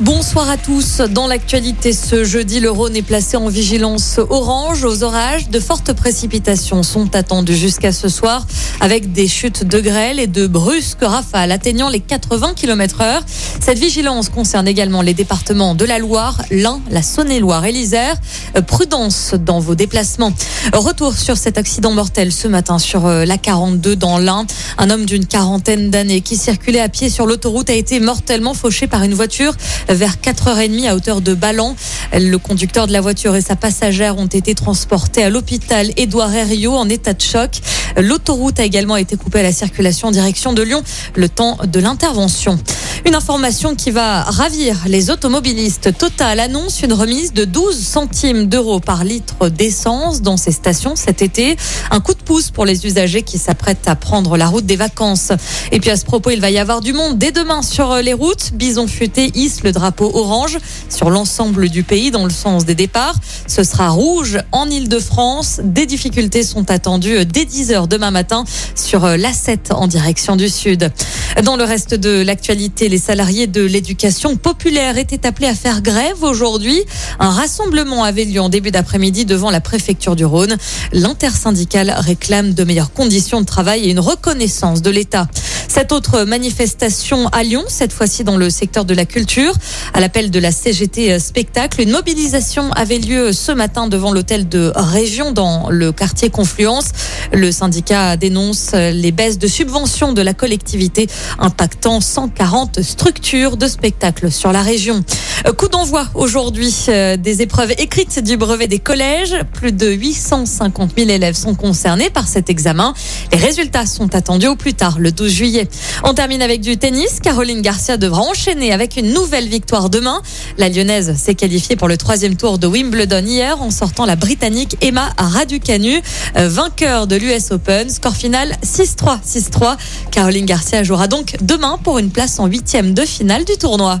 Bonsoir à tous. Dans l'actualité ce jeudi, le Rhône est placé en vigilance orange aux orages. De fortes précipitations sont attendues jusqu'à ce soir avec des chutes de grêle et de brusques rafales atteignant les 80 km heure. Cette vigilance concerne également les départements de la Loire, l'Ain, la Saône-et-Loire et l'Isère. Prudence dans vos déplacements. Retour sur cet accident mortel ce matin sur euh, la 42 dans l'Ain. Un homme d'une quarantaine d'années qui circulait à pied sur l'autoroute a été mortellement fauché par une voiture vers 4h30 à hauteur de Ballon. Le conducteur de la voiture et sa passagère ont été transportés à l'hôpital Édouard Herriot en état de choc. L'autoroute a également été coupée à la circulation en direction de Lyon le temps de l'intervention. Une information qui va ravir les automobilistes. Total annonce une remise de 12 centimes d'euros par litre d'essence dans ses stations cet été. Un coup de pouce pour les usagers qui s'apprêtent à prendre la route des vacances. Et puis à ce propos, il va y avoir du monde dès demain sur les routes. Bison Futé hisse le drapeau orange sur l'ensemble du pays dans le sens des départs. Ce sera rouge en Ile-de-France. Des difficultés sont attendues dès 10 heures demain matin sur l'A7 en direction du sud. Dans le reste de l'actualité, les salariés de l'éducation populaire étaient appelés à faire grève aujourd'hui. Un rassemblement avait lieu en début d'après-midi devant la préfecture du Rhône. L'intersyndicale réclame de meilleures conditions de travail et une reconnaissance de l'État. Cette autre manifestation à Lyon, cette fois-ci dans le secteur de la culture, à l'appel de la CGT Spectacle, une mobilisation avait lieu ce matin devant l'hôtel de Région dans le quartier Confluence. Le syndicat dénonce les baisses de subventions de la collectivité impactant 140 structures de spectacle sur la région. Coup d'envoi aujourd'hui euh, des épreuves écrites du brevet des collèges. Plus de 850 000 élèves sont concernés par cet examen. Les résultats sont attendus au plus tard, le 12 juillet. On termine avec du tennis. Caroline Garcia devra enchaîner avec une nouvelle victoire demain. La Lyonnaise s'est qualifiée pour le troisième tour de Wimbledon hier en sortant la Britannique Emma Raducanu, euh, vainqueur de l'US Open. Score final 6-3, 6-3. Caroline Garcia jouera donc demain pour une place en huitième de finale du tournoi.